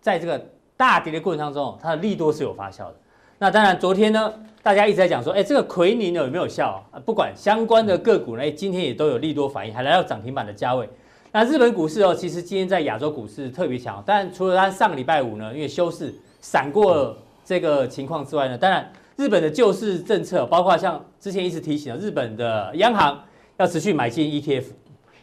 在这个大跌的过程当中，它的利多是有发酵的。那当然，昨天呢，大家一直在讲说，哎，这个奎宁有没有效啊？不管相关的个股呢，今天也都有利多反应，还来到涨停板的价位。那日本股市哦，其实今天在亚洲股市特别强，但除了它上个礼拜五呢，因为休市闪过这个情况之外呢，当然日本的救市政策，包括像之前一直提醒的日本的央行要持续买进 ETF，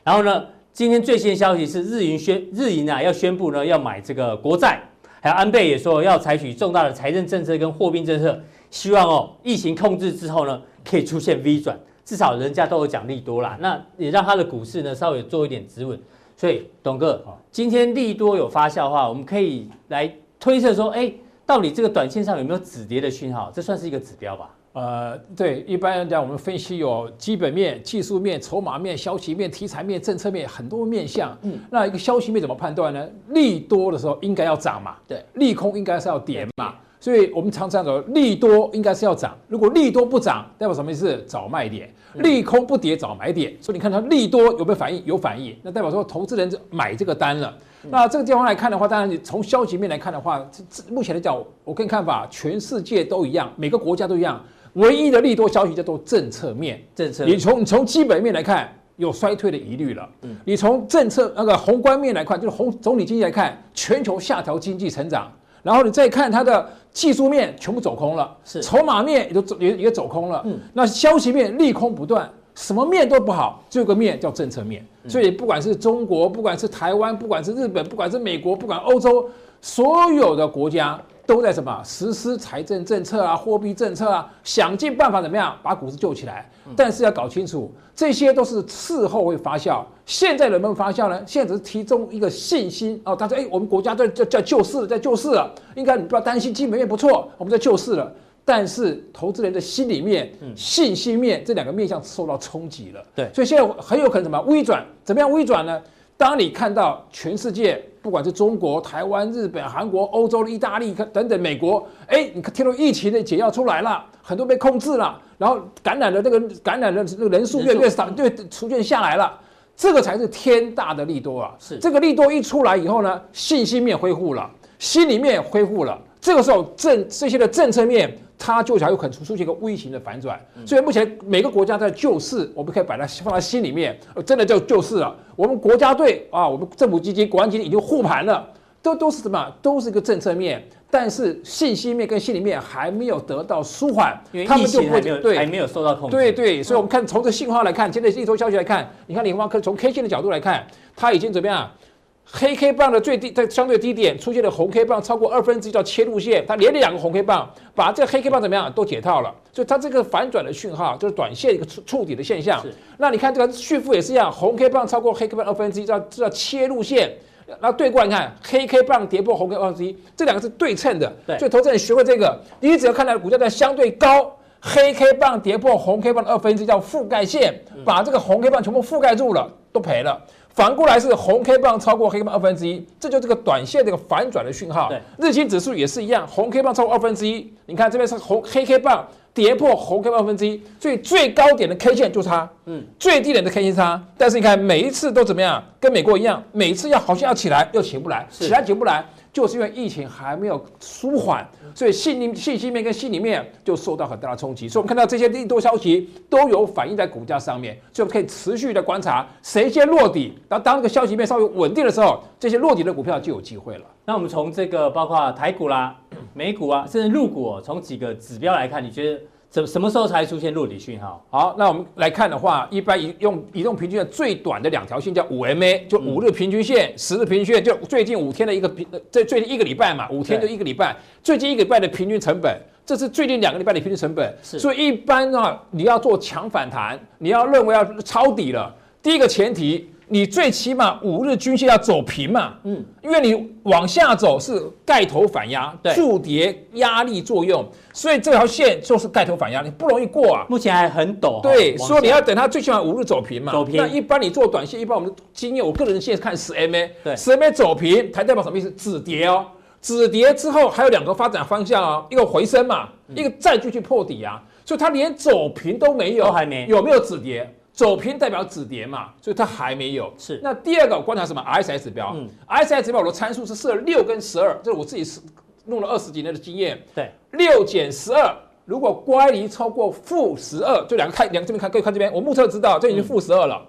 然后呢，今天最新消息是日银宣日银啊要宣布呢要买这个国债。还有安倍也说要采取重大的财政政策跟货币政策，希望哦疫情控制之后呢，可以出现 V 转，至少人家都有讲利多啦，那也让他的股市呢稍微做一点止稳。所以董哥，今天利多有发酵的话，我们可以来推测说，哎，到底这个短线上有没有止跌的讯号？这算是一个指标吧？呃，对，一般来讲，我们分析有基本面、技术面、筹码面、消息面、题材面、政策面，很多面向。嗯，那一个消息面怎么判断呢？利多的时候应该要涨嘛，对，利空应该是要跌嘛。所以我们常常说利多应该是要涨，如果利多不涨，代表什么意思？找卖点，利空不跌找买点。所以你看它利多有没有反应？有反应，那代表说投资人买这个单了。那这个地方来看的话，当然你从消息面来看的话，目前来讲，我个人看法，全世界都一样，每个国家都一样，唯一的利多消息叫做政策面。政策，你从你从基本面来看，有衰退的疑虑了。嗯，你从政策那个宏观面来看，就是宏总体经济来看，全球下调经济成长。然后你再看它的技术面，全部走空了，是筹码面也都走也也走空了。嗯，那消息面利空不断，什么面都不好，这个面叫政策面。所以不管是中国，不管是台湾，不管是日本，不管是美国，不管欧洲，所有的国家。都在什么实施财政政策啊、货币政策啊，想尽办法怎么样把股市救起来。但是要搞清楚，这些都是事后会发酵。现在能不能发酵呢？现在只是提供一个信心哦。他说：“哎，我们国家在在在救市了，在救市了，应该你不要担心，基本面不错，我们在救市了。”但是投资人的心里面、信心面这两个面向受到冲击了。对，所以现在很有可能什么微转？怎么样微转呢？当你看到全世界，不管是中国、台湾、日本、韩国、欧洲、意大利等等，美国，哎，你听到疫情的解药出来了，很多被控制了，然后感染的这个感染的那个人数越来越少，越，逐渐下来了，这个才是天大的利多啊！是这个利多一出来以后呢，信心面恢复了，心里面恢复了，这个时候政这些的政策面。它就才有可能出现一个微型的反转，所以目前每个国家在救市，我们可以把它放在心里面，真的叫救市了。我们国家队啊，我们政府基金、国安基金已经护盘了，都都是什么？都是一个政策面，但是信息面跟心里面还没有得到舒缓，因为疫情还没有对还没有受到控制。对对，所以我们看从这信号来看，现在一头消息来看，你看你方可从 K 线的角度来看，它已经怎么样？黑 K 棒的最低在相对低点出现的红 K 棒超过二分之一叫切入线，它连着两个红 K 棒，把这个黑 K 棒怎么样都解套了，所以它这个反转的讯号就是短线一个触触底的现象。那你看这个续付也是一样，红 K 棒超过黑 K 棒二分之一叫叫切入线，那对过来你看黑 K 棒跌破红 K 二分之一，这两个是对称的。对，所以投资人学会这个，你只要看到股价在相对高，黑 K 棒跌破红 K 棒的二分之一叫覆盖线，把这个红 K 棒全部覆盖住了，都赔了。反过来是红 K 棒超过黑 K 棒二分之一，这就是这个短线这个反转的讯号。对，日经指数也是一样，红 K 棒超过二分之一，你看这边是红黑 K 棒跌破红 K 棒二分之一，所以最高点的 K 线就是它，嗯，最低点的 K 线差。但是你看每一次都怎么样，跟美国一样，每一次要好像要起来又起不来，起来起不来。就是因为疫情还没有舒缓，所以信心信息面跟心里面就受到很大的冲击。所以我们看到这些利多消息都有反映在股价上面，所以我们可以持续的观察谁先落底。然后当这个消息面稍微稳定的时候，这些落底的股票就有机会了。那我们从这个包括台股啦、美股啊，甚至陆股、哦，从几个指标来看，你觉得？什什么时候才出现落底讯号？好，那我们来看的话，一般移用移动平均线最短的两条线叫五 MA，就五日平均线、十日平均线，就最近五天的一个平，这最近一个礼拜嘛，五天就一个礼拜，最近一个礼拜的平均成本，这是最近两个礼拜的平均成本。所以一般啊，你要做强反弹，你要认为要抄底了，第一个前提。你最起码五日均线要走平嘛，嗯，因为你往下走是盖头反压，对，助跌压力作用，所以这条线就是盖头反压，你不容易过啊。目前还很陡，对，所以你要等它最起码五日走平嘛。走平。那一般你做短线，一般我们的经验，我个人现在看十 MA，对，十 MA 走平，它代表什么意思？止跌哦，止跌之后还有两个发展方向哦，一个回升嘛，一个再继续破底啊，所以它连走平都没有，还没，有没有止跌？走平代表止跌嘛，所以它还没有。是。那第二个我观察什么？RSI 指标。嗯。RSI 指标我的参数是设六跟十二，这是我自己是弄了二十几年的经验。对。六减十二，如果乖离超过负十二，就两个看两个这边看，各位看这边，我目测知道这已经负十二了。嗯。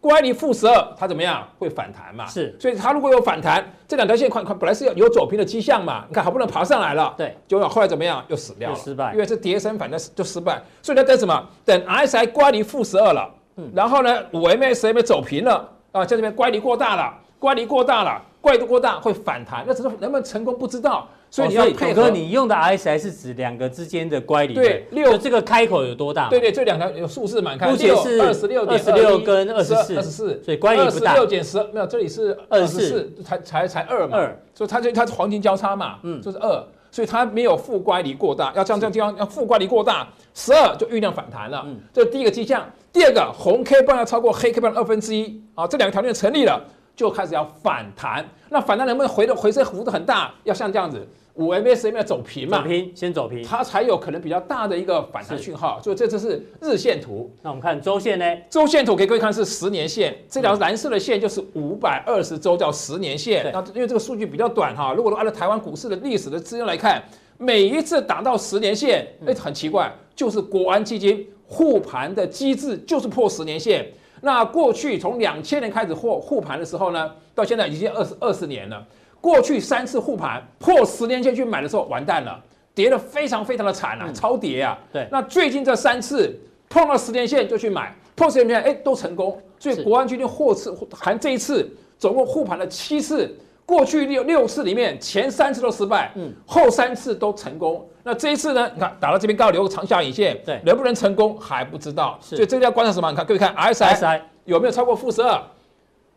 乖离负十二，它怎么样？会反弹嘛？是。所以它如果有反弹，这两条线看看本来是有有走平的迹象嘛？你看好不容易爬上来了。对。结果后来怎么样？又死掉了。失败。因为是跌升反弹就失败，所以要等什么？等 RSI 乖离负十二了。嗯，然后呢，五 MA 十 MA 走平了啊，在这边乖离过大了，乖离过大了，乖离过大会反弹，那只是能不能成功不知道，所以你要配合。哦、你用的 RSI 是指两个之间的乖离，对，六这个开口有多大？对对，这两条有数字嘛？看，目前是二十六点二十六跟二十四，二十四，所以乖离不大。二十六减十，没有，这里是二十四，才才才二嘛，二，所以它就它是黄金交叉嘛，嗯，就是二。所以它没有负乖离过大，要这样这样地方要负乖离过大，十二就酝酿反弹了。嗯，这是第一个迹象。第二个，红 K 棒要超过黑 K 棒的二分之一啊，这两个条件成立了，就开始要反弹。那反弹能不能回的回升幅度很大？要像这样子五 MACD 要走平嘛，走平，先走平。它才有可能比较大的一个反弹讯号。所以这次是日线图。那我们看周线呢？周线图给各位看是十年线，这条蓝色的线就是五百二十周叫十年线。那因为这个数据比较短哈，如果按照台湾股市的历史的资料来看，每一次达到十年线，哎，很奇怪，就是国安基金护盘的机制就是破十年线。那过去从两千年开始护护盘的时候呢，到现在已经二十二十年了。过去三次护盘破十年线去买的时候，完蛋了，跌得非常非常的惨啊，嗯、超跌啊。对，那最近这三次碰到十年线就去买，破十年线哎都成功。所以国安基金获次含这一次总共护盘了七次，过去六六次里面前三次都失败，嗯，后三次都成功。那这一次呢？你看打到这边刚好留个长下影线，对，能不能成功还不知道。所以这个要观察什么？你看各位看 RSI 有没有超过负十二？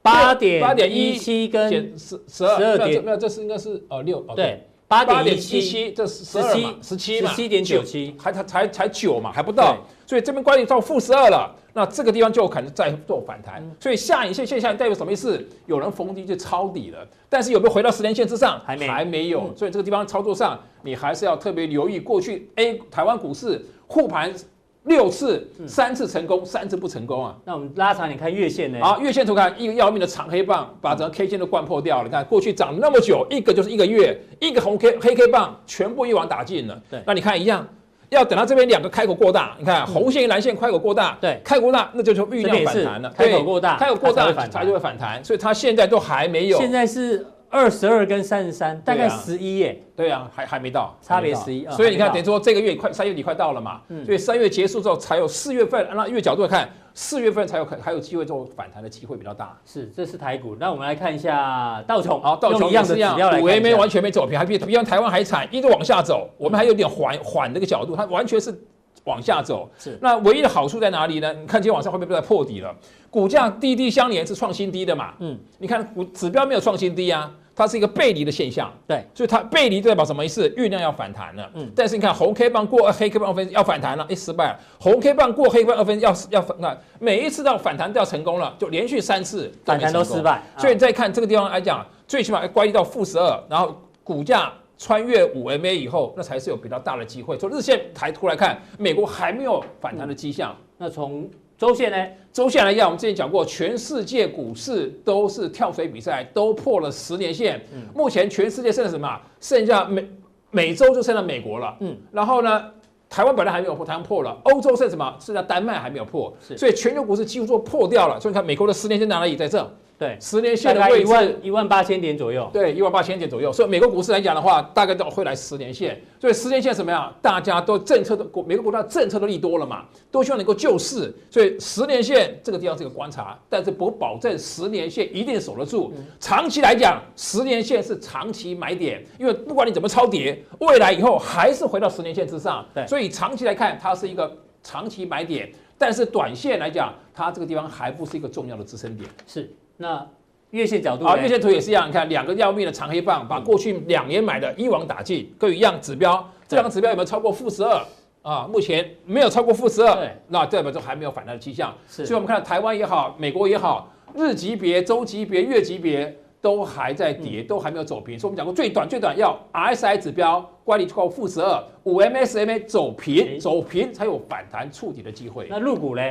八点八点一七跟十十二点没有，这是应该是哦六哦对八点一七，这是十七十七嘛，十七点九七，还才才才九嘛，还不到，所以这边关系到负十二了，那这个地方就可能再做反弹，所以下影线现象代表什么意思？有人逢低就抄底了，但是有没有回到十年线之上？还没还没有，所以这个地方操作上你还是要特别留意过去 A 台湾股市护盘。六次，三次成功，三次不成功啊！那我们拉长你看月线呢？好，月线图看一个要命的长黑棒，把整个 K 线都灌破掉了。你看过去涨那么久，一个就是一个月，一个红 K 黑 K 棒全部一网打尽了。对，那你看一样，要等到这边两个开口过大，你看红线、蓝线开口过大，对，开口过大，那就就酝酿反弹了。开口过大，开口过大，它就会反弹。所以它现在都还没有。现在是。二十二跟三十三，大概十一耶。对啊，还还没到，差别十一。所以你看，等于说这个月快三月底快到了嘛，所以三月结束之后才有四月份，按月角度来看，四月份才有可还有机会做反弹的机会比较大。是，这是台股。那我们来看一下道琼，好，道琼一样的指标来看，五 A 没完全没走平，还比比方台湾还惨，一直往下走，我们还有点缓缓这个角度，它完全是往下走。是，那唯一的好处在哪里呢？你看今天晚上会不会不再破底了？股价低低相连是创新低的嘛？嗯，你看股指标没有创新低啊。它是一个背离的现象，对，所以它背离代表什么意思？酝酿要反弹了，嗯，但是你看红 K 棒过黑 K 棒二分要反弹了，哎，失败了。红 K 棒过黑 K 棒二分要要反，那每一次到反弹都要成功了，就连续三次反弹都失败。所以你再看这个地方来讲，最起码要关系到负十二，然后股价穿越五 MA 以后，那才是有比较大的机会。从日线抬头来看，美国还没有反弹的迹象。那从周线呢？周线来讲，我们之前讲过，全世界股市都是跳水比赛，都破了十年线。嗯，目前全世界剩下什么？剩下美美洲就剩了美国了。嗯，然后呢，台湾本来还没有破，台湾破了。欧洲剩什么？剩下丹麦还没有破。是，所以全球股市几乎都破掉了。所以你看，美国的十年线在哪里？在这。对，十年线的位置一万一万八千点左右。对，一万八千点左右。所以美国股市来讲的话，大概都会来十年线。所以十年线什么呀？大家都政策都美国国家政策都利多了嘛，都希望能够救市。所以十年线这个地方是一个观察，但是不保证十年线一定守得住。长期来讲，十年线是长期买点，因为不管你怎么超跌，未来以后还是回到十年线之上。对，所以长期来看，它是一个长期买点。但是短线来讲，它这个地方还不是一个重要的支撑点。是。那月线角度啊，月线图也是一样，你看两个要命的长黑棒，把过去两年买的一网打尽，各一样指标，这两个指标有没有超过负十二啊？目前没有超过负十二，那代表就还没有反弹的迹象。所以我们看到台湾也好，美国也好，日级别、周级别、月级别都还在跌，都还没有走平。所以我们讲过，最短最短要 RSI 指标乖离超过负十二，五 MSMA 走平，走平才有反弹触底的机会。那入股呢？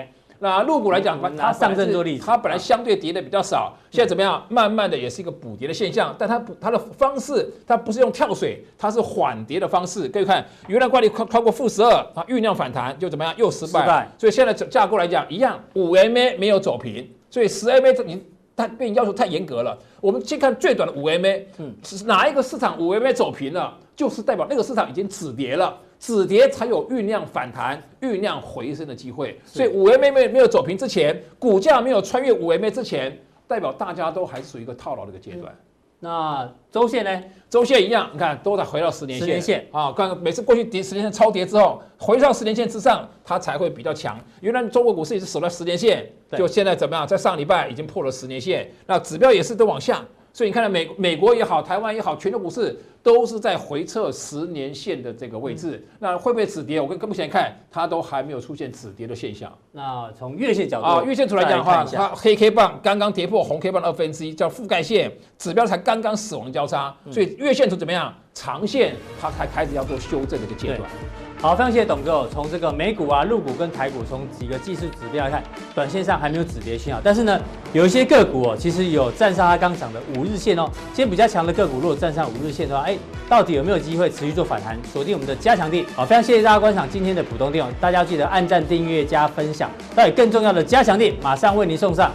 那入股来讲，它上证做例子，它本来相对跌的比较少，现在怎么样？慢慢的也是一个补跌的现象，但它补它的方式，它不是用跳水，它是缓跌的方式。各位看，原来惯例超超过负十二，它酝酿反弹就怎么样？又失败。所以现在架构来讲一样，五 MA 没有走平，所以十 MA 你它被你要求太严格了。我们先看最短的五 MA，嗯，是哪一个市场五 MA 走平了，就是代表那个市场已经止跌了。止跌才有酝酿反弹、酝酿回升的机会，所以五 MA 没没有走平之前，股价没有穿越五 MA 之前，代表大家都还是属于一个套牢的一个阶段。那周线呢？周线一样，你看都在回到十年线。十年线啊，刚刚每次过去跌十年线超跌之后，回到十年线之上，它才会比较强。原来中国股市也是守在十年线，就现在怎么样？在上礼拜已经破了十年线，那指标也是都往下。所以你看到美美国也好，台湾也好，全球股市都是在回撤十年线的这个位置。嗯、那会不会止跌？我跟跟目前看，它都还没有出现止跌的现象。那从月线角度啊，月线图来讲的话，它黑 K 棒刚刚跌破红 K 棒的二分之一，叫覆盖线，指标才刚刚死亡交叉，所以月线图怎么样？长线它才开始要做修正的一个阶段。好，非常谢谢董哥。从这个美股啊、陆股跟台股，从几个技术指标来看，短线上还没有止跌信号。但是呢，有一些个股哦，其实有站上它刚讲的五日线哦。今天比较强的个股，如果站上五日线的话，哎，到底有没有机会持续做反弹？锁定我们的加强地。好，非常谢谢大家观赏今天的普通錠，大家要记得按赞、订阅、加分享。到底更重要的加强地，马上为您送上。